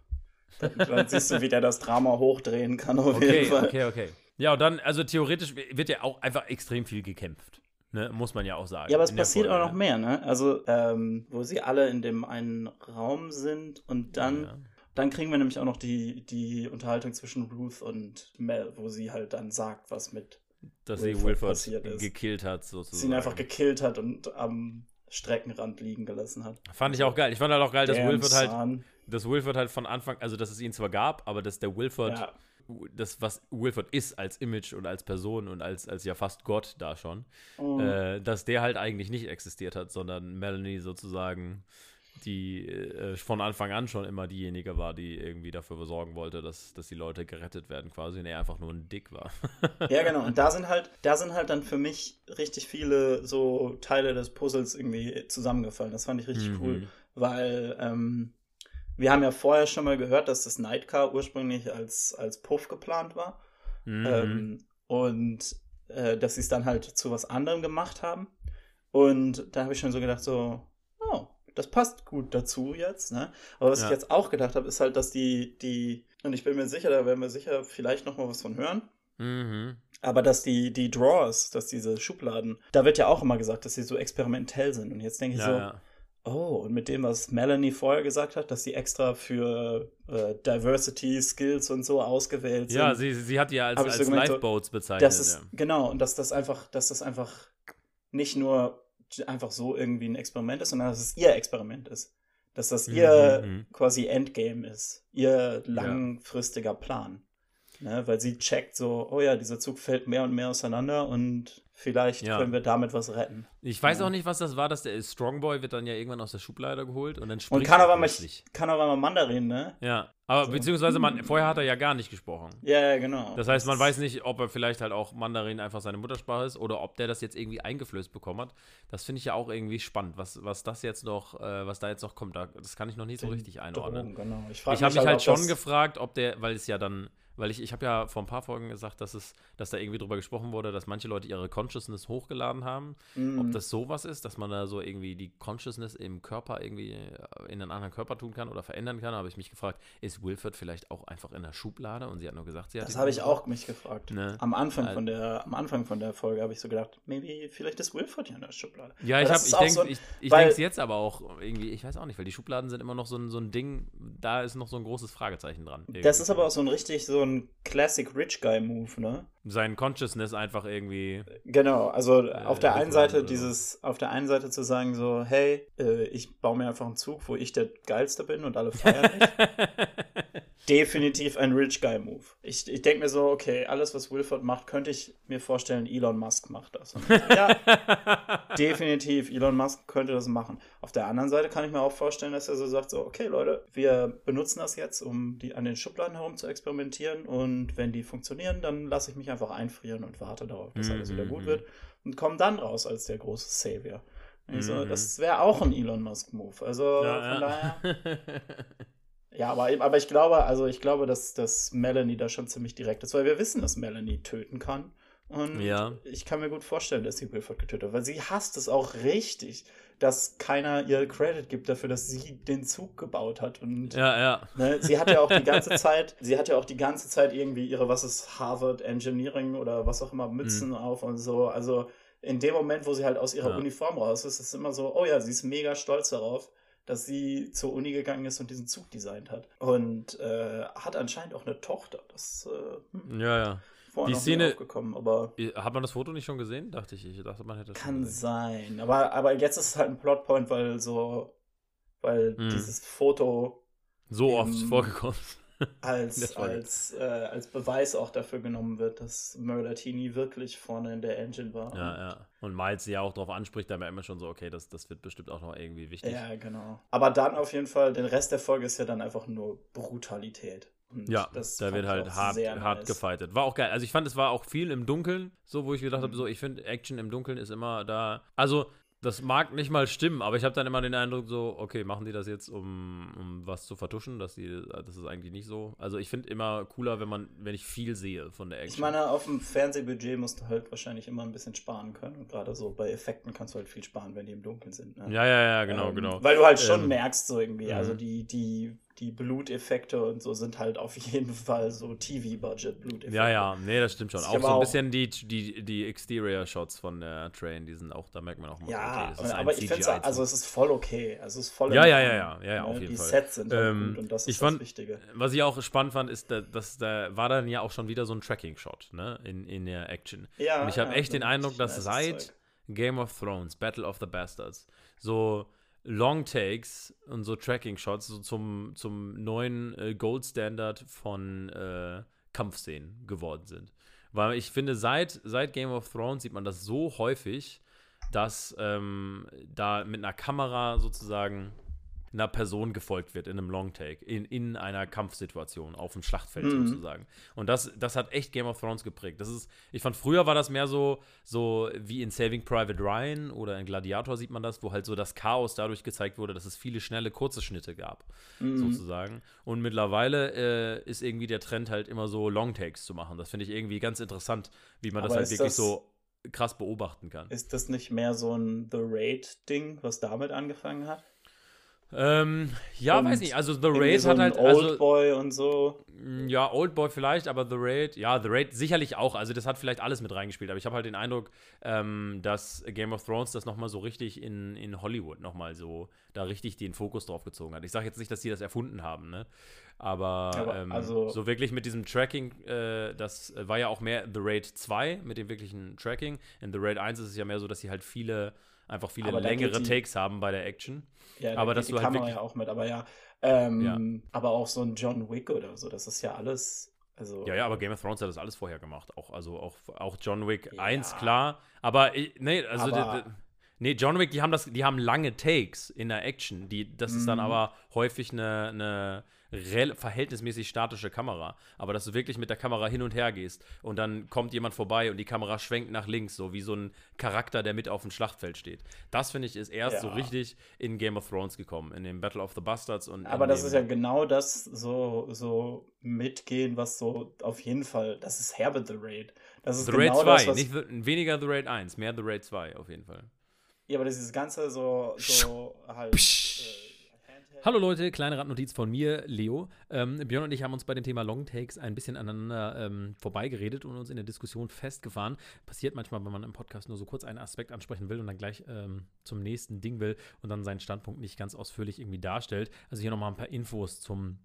Dann, siehst du, wie der das Drama hochdrehen kann auf okay, jeden Fall. Okay, okay. Ja, und dann, also theoretisch wird ja auch einfach extrem viel gekämpft. Ne, muss man ja auch sagen. Ja, aber es passiert Folge, auch noch ne? mehr, ne? Also, ähm, wo sie alle in dem einen Raum sind und dann, ja. Dann kriegen wir nämlich auch noch die, die Unterhaltung zwischen Ruth und Mel, wo sie halt dann sagt, was mit dass Wilford sie Wilford passiert ist. gekillt hat, sozusagen. Sie ihn einfach gekillt hat und am Streckenrand liegen gelassen hat. Fand ich auch geil. Ich fand halt auch geil, dass Wilford halt, dass Wilford halt von Anfang, also dass es ihn zwar gab, aber dass der Wilford ja das, was Wilford ist als Image und als Person und als, als ja fast Gott da schon, oh. äh, dass der halt eigentlich nicht existiert hat, sondern Melanie sozusagen die äh, von Anfang an schon immer diejenige war, die irgendwie dafür sorgen wollte, dass, dass die Leute gerettet werden quasi und er einfach nur ein Dick war. [laughs] ja, genau. Und da sind halt, da sind halt dann für mich richtig viele so Teile des Puzzles irgendwie zusammengefallen. Das fand ich richtig mhm. cool, weil ähm, wir haben ja vorher schon mal gehört, dass das Nightcar ursprünglich als, als Puff geplant war. Mhm. Ähm, und äh, dass sie es dann halt zu was anderem gemacht haben. Und da habe ich schon so gedacht, so, oh, das passt gut dazu jetzt. Ne? Aber was ja. ich jetzt auch gedacht habe, ist halt, dass die, die, und ich bin mir sicher, da werden wir sicher vielleicht noch mal was von hören. Mhm. Aber dass die, die Drawers, dass diese Schubladen, da wird ja auch immer gesagt, dass sie so experimentell sind. Und jetzt denke ich ja, so, ja. Oh, und mit dem, was Melanie vorher gesagt hat, dass sie extra für äh, Diversity, Skills und so ausgewählt sind. Ja, sie, sie hat ja als, als so Lifeboats bezeichnet. Das ist. Genau, und dass das einfach, dass das einfach nicht nur einfach so irgendwie ein Experiment ist, sondern dass es ihr Experiment ist. Dass das mhm, ihr mhm. quasi Endgame ist, ihr langfristiger ja. Plan. Ne? Weil sie checkt so, oh ja, dieser Zug fällt mehr und mehr auseinander und Vielleicht ja. können wir damit was retten. Ich weiß ja. auch nicht, was das war, dass der Strongboy wird dann ja irgendwann aus der Schublade geholt und dann spricht und kann er aber mal, kann aber mal Mandarin, ne? Ja, aber so. beziehungsweise man, vorher hat er ja gar nicht gesprochen. Ja, ja, genau. Das heißt, man weiß nicht, ob er vielleicht halt auch Mandarin einfach seine Muttersprache ist oder ob der das jetzt irgendwie eingeflößt bekommen hat. Das finde ich ja auch irgendwie spannend, was, was das jetzt noch, äh, was da jetzt noch kommt. Das kann ich noch nicht so richtig einordnen. Drogen, genau. Ich, ich habe mich halt, halt schon gefragt, ob der, weil es ja dann weil ich, ich habe ja vor ein paar Folgen gesagt, dass es, dass da irgendwie drüber gesprochen wurde, dass manche Leute ihre Consciousness hochgeladen haben. Mm. Ob mhm. das sowas ist, dass man da so irgendwie die Consciousness im Körper irgendwie äh, in einen anderen Körper tun kann oder verändern kann, habe ich mich gefragt, ist Wilford vielleicht auch einfach in der Schublade? Und sie hat nur gesagt, sie hat Das habe ich auch mich gefragt. Ne? Am Anfang äh, von der, am Anfang von der Folge habe ich so gedacht, maybe, vielleicht ist Wilford ja in der Schublade. Ja, ich, ich denke so ich, ich es jetzt aber auch irgendwie, ich weiß auch nicht, weil die Schubladen sind immer noch so ein, so ein Ding, da ist noch so ein großes Fragezeichen dran. Irgendwie. Das ist aber auch so ein richtig so ein Classic Rich Guy Move, ne? Sein Consciousness einfach irgendwie. Genau, also äh, auf der einen Seite dieses, auf der einen Seite zu sagen so, hey, äh, ich baue mir einfach einen Zug, wo ich der Geilste bin und alle feiern mich. [laughs] definitiv ein Rich Guy Move. Ich, ich denke mir so, okay, alles, was Wilford macht, könnte ich mir vorstellen, Elon Musk macht das. [laughs] Ja, definitiv, Elon Musk könnte das machen. Auf der anderen Seite kann ich mir auch vorstellen, dass er so sagt, so, okay, Leute, wir benutzen das jetzt, um die an den Schubladen herum zu experimentieren und wenn die funktionieren, dann lasse ich mich einfach einfrieren und warte darauf, bis alles wieder gut mhm. wird und komme dann raus als der große Savior. Also, mhm. das wäre auch ein Elon Musk-Move. Also ja, von ja. daher. [laughs] Ja, aber, aber ich glaube, also ich glaube, dass, dass Melanie da schon ziemlich direkt ist, weil wir wissen, dass Melanie töten kann. Und ja. ich kann mir gut vorstellen, dass sie Wilford getötet hat, weil sie hasst es auch richtig, dass keiner ihr Credit gibt dafür, dass sie den Zug gebaut hat. Und ja, ja. Ne, sie hat ja auch die ganze [laughs] Zeit, sie hat ja auch die ganze Zeit irgendwie ihre, was ist Harvard Engineering oder was auch immer, Mützen mhm. auf und so. Also in dem Moment, wo sie halt aus ihrer ja. Uniform raus ist, ist es immer so, oh ja, sie ist mega stolz darauf dass sie zur Uni gegangen ist und diesen Zug designt hat. Und äh, hat anscheinend auch eine Tochter. Das äh, hm, ja, ja. Die Szene, aufgekommen, aber hat man das Foto nicht schon gesehen? Dachte ich. Ich dachte, man hätte das Kann sein. Aber, aber jetzt ist es halt ein Plotpoint, weil so, weil hm. dieses Foto so oft vorgekommen ist [laughs] als, als, äh, als Beweis auch dafür genommen wird, dass Murdertini wirklich vorne in der Engine war. Ja, ja. Und Miles sie ja auch darauf anspricht, da merkt man schon so, okay, das, das wird bestimmt auch noch irgendwie wichtig. Ja, genau. Aber dann auf jeden Fall, den Rest der Folge ist ja dann einfach nur Brutalität. Und ja, da wird halt hart, hart gefightet. War auch geil. Also ich fand, es war auch viel im Dunkeln, so wo ich gedacht mhm. habe, so ich finde Action im Dunkeln ist immer da. Also das mag nicht mal stimmen, aber ich habe dann immer den Eindruck, so, okay, machen die das jetzt, um, um was zu vertuschen, dass die, das ist eigentlich nicht so. Also ich finde immer cooler, wenn man, wenn ich viel sehe von der Action. Ich meine, auf dem Fernsehbudget musst du halt wahrscheinlich immer ein bisschen sparen können. Und gerade so bei Effekten kannst du halt viel sparen, wenn die im Dunkeln sind. Ne? Ja, ja, ja, genau, ähm, genau. Weil du halt schon ähm, merkst, so irgendwie, also mhm. die, die die Bluteffekte und so sind halt auf [laughs] jeden Fall so TV-Budget-Bluteffekte. Ja, ja, nee, das stimmt schon. Auch so ein bisschen die, die, die Exterior-Shots von der Train, die sind auch, da merkt man auch mal, ja, okay, aber ich finde also es ist voll okay. Also es ist voll Ja, ja, ja, ja, ja, ja, auf ne? jeden die Fall. Die Sets sind halt ähm, gut und das ist fand, das Wichtige. Was ich auch spannend fand, ist, dass da war dann ja auch schon wieder so ein Tracking-Shot, ne, in, in der Action. Ja, und ich habe ja, echt den Eindruck, dass seit Game of Thrones, Battle of the Bastards, so Long Takes und so Tracking Shots so zum, zum neuen äh, Gold Standard von äh, Kampfszenen geworden sind. Weil ich finde, seit, seit Game of Thrones sieht man das so häufig, dass ähm, da mit einer Kamera sozusagen einer Person gefolgt wird in einem Longtake, in, in einer Kampfsituation, auf dem Schlachtfeld mhm. sozusagen. Und das, das hat echt Game of Thrones geprägt. Das ist, ich fand, früher war das mehr so, so wie in Saving Private Ryan oder in Gladiator sieht man das, wo halt so das Chaos dadurch gezeigt wurde, dass es viele schnelle, kurze Schnitte gab, mhm. sozusagen. Und mittlerweile äh, ist irgendwie der Trend halt immer so Longtakes zu machen. Das finde ich irgendwie ganz interessant, wie man Aber das halt wirklich das so krass beobachten kann. Ist das nicht mehr so ein The Raid-Ding, was damit angefangen hat? Ähm, ja, und weiß nicht. Also The Raid so hat halt. Also, Oldboy und so. Mm, ja, Oldboy vielleicht, aber The Raid, ja, The Raid sicherlich auch. Also das hat vielleicht alles mit reingespielt. Aber ich habe halt den Eindruck, ähm, dass Game of Thrones das nochmal so richtig in, in Hollywood nochmal so da richtig den Fokus drauf gezogen hat. Ich sage jetzt nicht, dass die das erfunden haben, ne? Aber, aber ähm, also, so wirklich mit diesem Tracking, äh, das war ja auch mehr The Raid 2 mit dem wirklichen Tracking. In The Raid 1 ist es ja mehr so, dass sie halt viele einfach viele längere die, Takes haben bei der Action. Ja, aber das die halt Kamera ja auch mit, aber ja, ähm, ja, aber auch so ein John Wick oder so, das ist ja alles. Also, ja, ja, aber Game of Thrones hat das alles vorher gemacht. Auch, also auch, auch John Wick ja. 1, klar. Aber nee, also aber, nee, John Wick, die haben das, die haben lange Takes in der Action. Die, das ist dann mhm. aber häufig eine, eine verhältnismäßig statische Kamera. Aber dass du wirklich mit der Kamera hin und her gehst und dann kommt jemand vorbei und die Kamera schwenkt nach links, so wie so ein Charakter, der mit auf dem Schlachtfeld steht. Das finde ich ist erst ja. so richtig in Game of Thrones gekommen, in dem Battle of the Bastards und. Aber das ist ja genau das so, so mitgehen, was so auf jeden Fall, das ist Herbert the Raid. Das ist The genau Raid 2, das, nicht weniger The Raid 1, mehr The Raid 2 auf jeden Fall. Ja, aber dieses ganze so, so halt. Äh, Hallo Leute, kleine Randnotiz von mir, Leo. Ähm, Björn und ich haben uns bei dem Thema Longtakes ein bisschen aneinander ähm, vorbeigeredet und uns in der Diskussion festgefahren. Passiert manchmal, wenn man im Podcast nur so kurz einen Aspekt ansprechen will und dann gleich ähm, zum nächsten Ding will und dann seinen Standpunkt nicht ganz ausführlich irgendwie darstellt. Also hier nochmal ein paar Infos zum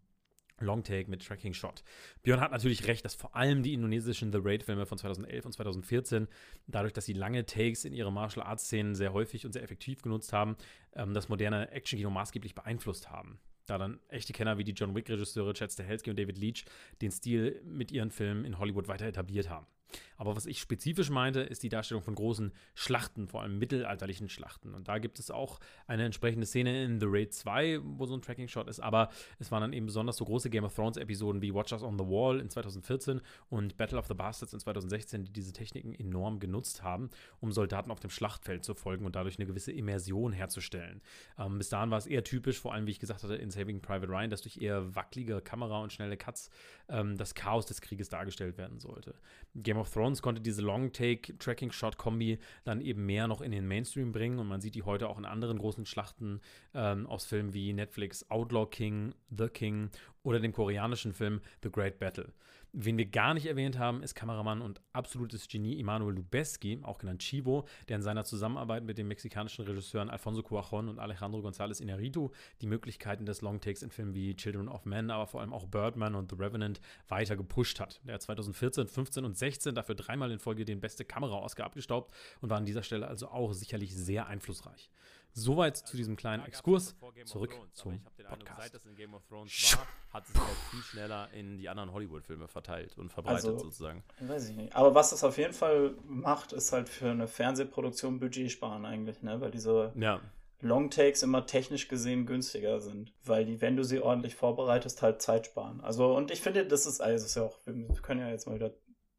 Longtake mit Tracking Shot. Björn hat natürlich recht, dass vor allem die indonesischen The Raid-Filme von 2011 und 2014, dadurch, dass sie lange Takes in ihre Martial Arts-Szenen sehr häufig und sehr effektiv genutzt haben, ähm, das moderne Action-Kino maßgeblich beeinflusst haben. Da dann echte Kenner wie die John Wick-Regisseure Chad Stahelski und David Leach den Stil mit ihren Filmen in Hollywood weiter etabliert haben. Aber was ich spezifisch meinte, ist die Darstellung von großen Schlachten, vor allem mittelalterlichen Schlachten. Und da gibt es auch eine entsprechende Szene in The Raid 2, wo so ein Tracking-Shot ist. Aber es waren dann eben besonders so große Game of Thrones-Episoden wie Watchers on the Wall in 2014 und Battle of the Bastards in 2016, die diese Techniken enorm genutzt haben, um Soldaten auf dem Schlachtfeld zu folgen und dadurch eine gewisse Immersion herzustellen. Ähm, bis dahin war es eher typisch, vor allem wie ich gesagt hatte, in Saving Private Ryan, dass durch eher wackelige Kamera und schnelle Cuts ähm, das Chaos des Krieges dargestellt werden sollte. Game of Thrones konnte diese Long-Take-Tracking-Shot-Kombi dann eben mehr noch in den Mainstream bringen und man sieht die heute auch in anderen großen Schlachten ähm, aus Filmen wie Netflix Outlaw King, The King oder dem koreanischen Film The Great Battle. Wen wir gar nicht erwähnt haben, ist Kameramann und absolutes Genie Emanuel Lubezki, auch genannt Chivo, der in seiner Zusammenarbeit mit den mexikanischen Regisseuren Alfonso Cuarón und Alejandro González Inarritu die Möglichkeiten des Longtakes in Filmen wie Children of Men, aber vor allem auch Birdman und The Revenant weiter gepusht hat. Der hat 2014, 15 und 16 dafür dreimal in Folge den beste Kamera-Oscar abgestaubt und war an dieser Stelle also auch sicherlich sehr einflussreich. Soweit zu diesem kleinen Exkurs. Zurück zum Podcast. Seit das in Game of Thrones war, hat es halt viel schneller in die anderen Hollywood-Filme verteilt und verbreitet also, sozusagen. Weiß ich nicht. Aber was das auf jeden Fall macht, ist halt für eine Fernsehproduktion Budget sparen eigentlich, ne? Weil diese ja. Longtakes immer technisch gesehen günstiger sind. Weil die, wenn du sie ordentlich vorbereitest, halt Zeit sparen. Also, und ich finde, das ist, also das ist ja auch, wir können ja jetzt mal wieder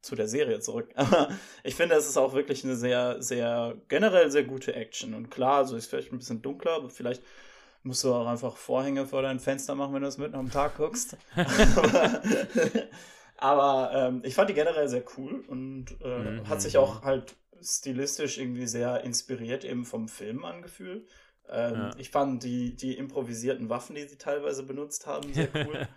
zu der Serie zurück. [laughs] Aber ich finde, es ist auch wirklich eine sehr, sehr, generell sehr gute Action. Und klar, also ist vielleicht ein bisschen dunkler, aber vielleicht musst du auch einfach Vorhänge vor dein Fenster machen, wenn du es mitten am Tag guckst. aber, [laughs] [laughs] aber ähm, ich fand die generell sehr cool und äh, mhm. hat sich auch halt stilistisch irgendwie sehr inspiriert eben vom Film angefühlt. Ähm, ja. Ich fand die, die improvisierten Waffen, die sie teilweise benutzt haben, sehr cool.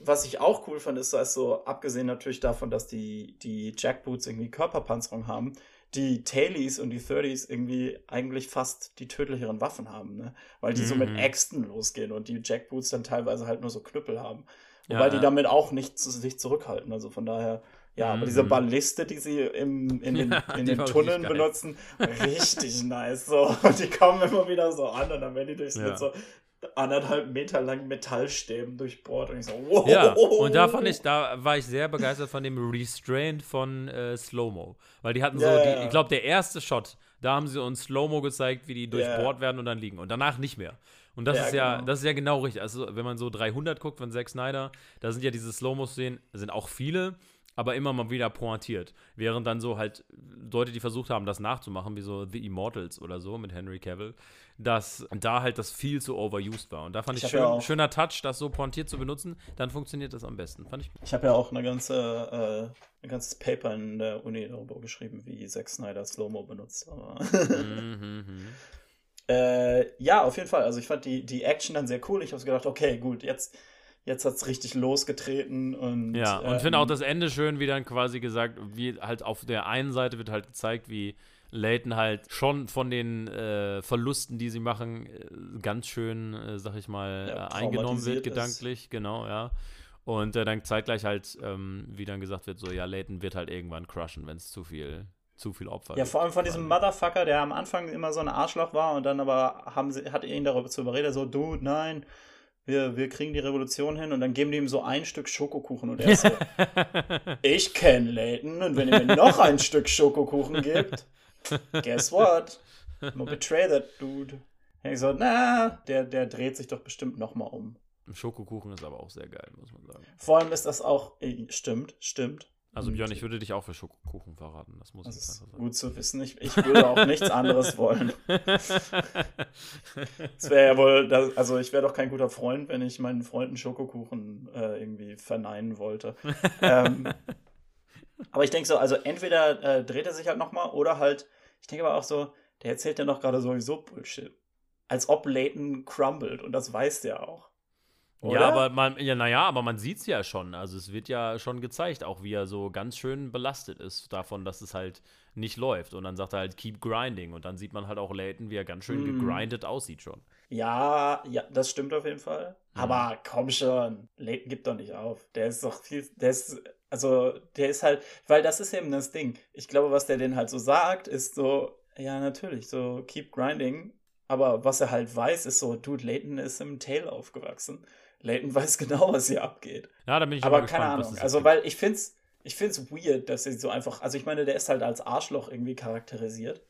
Was ich auch cool fand, ist, dass so, abgesehen natürlich davon, dass die, die Jackboots irgendwie Körperpanzerung haben, die Tailies und die 30s irgendwie eigentlich fast die tödlicheren Waffen haben, ne? Weil die mhm. so mit mhm. Äxten losgehen und die Jackboots dann teilweise halt nur so Knüppel haben. Wobei ja, die damit auch nicht sich zurückhalten. Also von daher, ja, aber diese mhm. Balliste, die sie im, in den, [laughs] ja, in den Tunneln benutzen, richtig nice. So. [laughs] Und die kommen immer wieder so an und dann werden die durchs ja. so anderthalb Meter langen Metallstäben durchbohrt und ich so, wow. Ja, und da fand ich, da war ich sehr begeistert von dem Restraint von äh, Slow-Mo. Weil die hatten so, ja, die, ich glaube, der erste Shot, da haben sie uns Slow-Mo gezeigt, wie die durchbohrt yeah. werden und dann liegen. Und danach nicht mehr. Und das ja, ist ja, genau. das ist ja genau richtig. Also, wenn man so 300 guckt von Zack Snyder, da sind ja diese Slow-Mo-Szenen, sind auch viele, aber immer mal wieder pointiert. Während dann so halt Leute, die versucht haben, das nachzumachen, wie so The Immortals oder so mit Henry Cavill, dass da halt das viel zu overused war. Und da fand ich, ich schön, ja schöner Touch, das so pointiert zu benutzen, dann funktioniert das am besten. Fand ich. Ich habe ja auch eine ganze, äh, ein ganzes Paper in der Uni darüber geschrieben, wie Zack Snyder Slow-Mo benutzt. mhm, mhm. [laughs] äh, ja, auf jeden Fall. Also ich fand die, die Action dann sehr cool. Ich habe gedacht, okay, gut, jetzt jetzt hat es richtig losgetreten und. Ja, und ähm, finde auch das Ende schön, wie dann quasi gesagt, wie halt auf der einen Seite wird halt gezeigt, wie Leighton halt schon von den äh, Verlusten, die sie machen, äh, ganz schön, äh, sag ich mal, ja, äh, eingenommen wird, gedanklich, ist. genau, ja. Und äh, dann zeitgleich halt, ähm, wie dann gesagt wird, so, ja, Leighton wird halt irgendwann crushen, wenn es zu viel zu viel Opfer. Ja, vor allem von diesem Motherfucker, der am Anfang immer so ein Arschloch war und dann aber haben sie, hat ihn darüber zu überredet, so, du, nein, wir, wir kriegen die Revolution hin und dann geben die ihm so ein Stück Schokokuchen und er ist so, [laughs] ich kenne Leighton und wenn ihr mir noch ein Stück Schokokuchen gibt, guess what? I'm betray that dude. Und ich so, na, der, der dreht sich doch bestimmt nochmal um. Schokokuchen ist aber auch sehr geil, muss man sagen. Vor allem ist das auch, stimmt, stimmt, also Björn, ich würde dich auch für Schokokuchen verraten. Das muss das ich einfach sagen. Gut zu wissen. Ich, ich würde auch nichts anderes wollen. [laughs] Es wäre ja wohl, das, also ich wäre doch kein guter Freund, wenn ich meinen Freunden Schokokuchen äh, irgendwie verneinen wollte. ähm, [laughs] aber ich denke so, also entweder äh, dreht er sich halt nochmal oder halt, ich denke aber auch so, der erzählt ja noch gerade sowieso Bullshit. Als ob Leighton crumbled und das weiß der auch. Oder? Ja, aber man, ja, naja, aber man sieht es ja schon. Also es wird ja schon gezeigt, auch wie er so ganz schön belastet ist davon, dass es halt nicht läuft. Und dann sagt er halt, keep grinding. Und dann sieht man halt auch Layton, wie er ganz schön mm. gegrindet aussieht schon. Ja, ja, das stimmt auf jeden Fall. Mhm. Aber komm schon, Layton gibt doch nicht auf. Der ist doch viel, der ist, also der ist halt, weil das ist eben das Ding. Ich glaube, was der denn halt so sagt, ist so, ja, natürlich, so keep grinding. Aber was er halt weiß, ist so, dude, Layton ist im Tail aufgewachsen. Leighton [laughs] weiß genau, was hier abgeht. Ja, da bin ich Aber keine gespannt, Ahnung. Also, weil ich finde es ich find's weird, dass er so einfach. Also, ich meine, der ist halt als Arschloch irgendwie charakterisiert.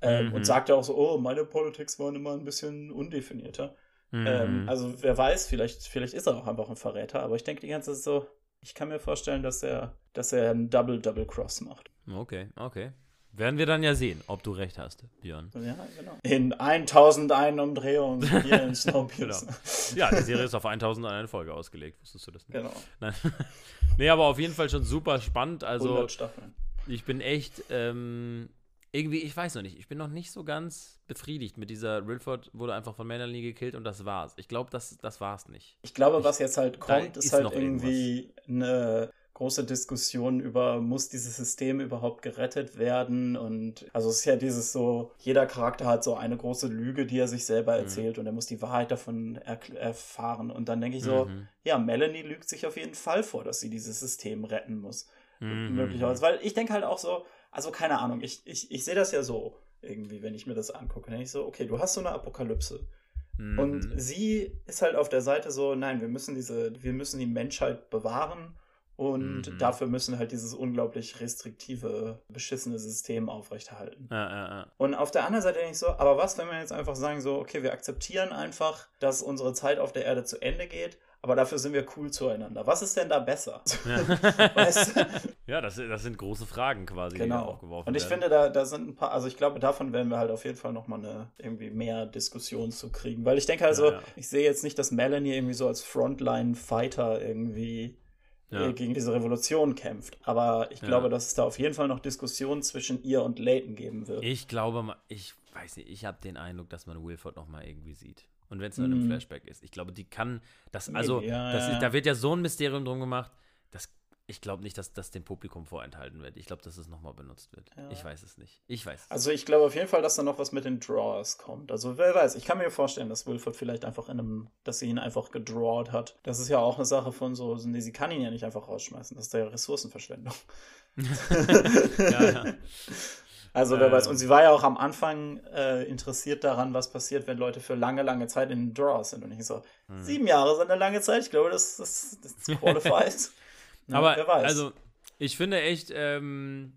Ähm, mhm. Und sagt ja auch so: Oh, meine Politics waren immer ein bisschen undefinierter. Mhm. Ähm, also, wer weiß, vielleicht, vielleicht ist er auch einfach ein Verräter. Aber ich denke die ganze Zeit so: Ich kann mir vorstellen, dass er, dass er einen Double-Double-Cross macht. Okay, okay. Werden wir dann ja sehen, ob du recht hast, Björn. Ja, genau. In 1001 Umdrehungen hier in Snowpiercer. genau. Ja, die Serie ist auf 1001 Folge ausgelegt, wusstest du das nicht? Genau. Nein. [laughs] nee, aber auf jeden Fall schon super spannend. Also, 100 Staffeln. Ich bin echt, ähm, irgendwie, ich weiß noch nicht, ich bin noch nicht so ganz befriedigt mit dieser Rilford wurde einfach von Melanie gekillt und das war's. Ich glaube, das, das war's nicht. Ich glaube, was jetzt halt kommt, ist, ist halt irgendwie irgendwas. eine große Diskussion über, muss dieses System überhaupt gerettet werden? Und also es ist ja dieses so, jeder Charakter hat so eine große Lüge, die er sich selber mhm. erzählt und er muss die Wahrheit davon erfahren. Und dann denke ich so, mhm. ja, Melanie lügt sich auf jeden Fall vor, dass sie dieses System retten muss. Mhm. Möglicherweise. Weil ich denke halt auch so, also keine Ahnung, ich, ich, ich sehe das ja so irgendwie, wenn ich mir das angucke. Dann denke ich so, okay, du hast so eine Apokalypse. Und mhm. sie ist halt auf der Seite so, nein, wir müssen diese, wir müssen die Menschheit bewahren und mhm. dafür müssen halt dieses unglaublich restriktive, beschissene System aufrechterhalten. Ja, ja, ja. Und auf der anderen Seite denke ich so, aber was, wenn wir jetzt einfach sagen, so, okay, wir akzeptieren einfach, dass unsere Zeit auf der Erde zu Ende geht, aber dafür sind wir cool zueinander. Was ist denn da besser? Ja, [laughs] weißt du? ja das, das sind große Fragen quasi, genau. die da aufgeworfen Und ich werden. finde, da, da sind ein paar, also ich glaube, davon werden wir halt auf jeden Fall nochmal eine irgendwie mehr Diskussion zu kriegen. Weil ich denke also, ja, ja. ich sehe jetzt nicht, dass Melanie irgendwie so als Frontline-Fighter irgendwie ja. gegen diese Revolution kämpft. Aber ich glaube, dass es da auf jeden Fall noch Diskussionen zwischen ihr und Leighton geben wird. Ich glaube, ich weiß nicht, ich habe den Eindruck, dass man Wilford nochmal irgendwie sieht. Und wenn es nur mhm. ein Flashback ist. Ich glaube, die kann das, also, ja, das da wird ja so ein Mysterium drum gemacht, das ich glaube nicht, dass das dem Publikum vorenthalten wird. Ich glaube, dass es nochmal benutzt wird. Ja. Ich weiß es nicht. Ich weiß. Also ich glaube auf jeden Fall, dass da noch was mit den Drawers kommt. Also wer weiß, ich kann mir vorstellen, dass Wilford vielleicht einfach in einem, dass sie ihn einfach gedrawt hat. Das ist ja auch eine Sache von so, nee, sie kann ihn ja nicht einfach rausschmeißen. Das ist ja Ressourcenverschwendung. [laughs] ja, ja. Also wer ähm. weiß. Und sie war ja auch am Anfang äh, interessiert daran, was passiert, wenn Leute für lange, lange Zeit in den Draws sind. Und ich so, hm. sieben Jahre sind eine lange Zeit. Ich glaube, das, das, das qualifies. [laughs] Ja, Aber also, ich finde echt, ähm,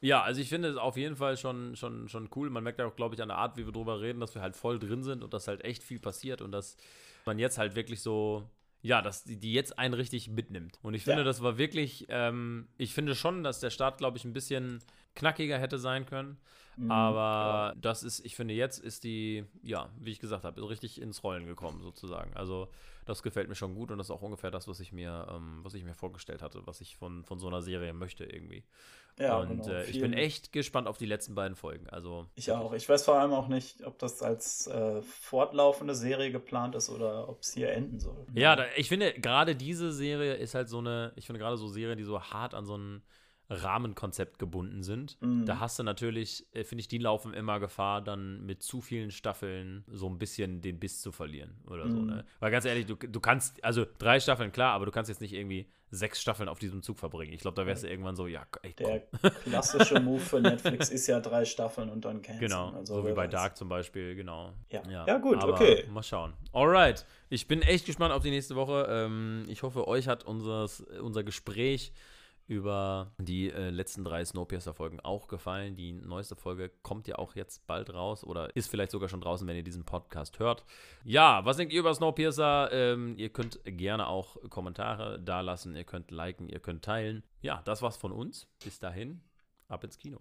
ja, also ich finde es auf jeden Fall schon, schon, schon cool. Man merkt ja auch, glaube ich, an der Art, wie wir drüber reden, dass wir halt voll drin sind und dass halt echt viel passiert und dass man jetzt halt wirklich so, ja, dass die, die jetzt einen richtig mitnimmt. Und ich finde, ja. das war wirklich, ähm, ich finde schon, dass der Start, glaube ich, ein bisschen knackiger hätte sein können. Mhm, Aber ja. das ist, ich finde, jetzt ist die, ja, wie ich gesagt habe, richtig ins Rollen gekommen, sozusagen. Also das gefällt mir schon gut und das ist auch ungefähr das, was ich mir, ähm, was ich mir vorgestellt hatte, was ich von, von so einer Serie möchte irgendwie. Ja, und genau, äh, ich bin echt gespannt auf die letzten beiden Folgen. Also ich auch. Ich weiß vor allem auch nicht, ob das als äh, fortlaufende Serie geplant ist oder ob es hier enden soll. Ja, da, ich finde gerade diese Serie ist halt so eine, ich finde gerade so Serien, die so hart an so einen Rahmenkonzept gebunden sind. Mhm. Da hast du natürlich, äh, finde ich, die laufen immer Gefahr, dann mit zu vielen Staffeln so ein bisschen den Biss zu verlieren oder mhm. so. Ne? Weil ganz ehrlich, du, du kannst, also drei Staffeln, klar, aber du kannst jetzt nicht irgendwie sechs Staffeln auf diesem Zug verbringen. Ich glaube, da wärst du irgendwann so, ja, ey, Der klassische [laughs] Move für Netflix ist ja drei Staffeln und dann canceln. Genau, also, so wie bei weiß. Dark zum Beispiel, genau. Ja, ja. ja gut, aber okay. Mal schauen. Alright, ich bin echt gespannt auf die nächste Woche. Ähm, ich hoffe, euch hat unser, unser Gespräch über die äh, letzten drei Snowpiercer-Folgen auch gefallen. Die neueste Folge kommt ja auch jetzt bald raus oder ist vielleicht sogar schon draußen, wenn ihr diesen Podcast hört. Ja, was denkt ihr über Snowpiercer? Ähm, ihr könnt gerne auch Kommentare da lassen, ihr könnt liken, ihr könnt teilen. Ja, das war's von uns. Bis dahin, ab ins Kino.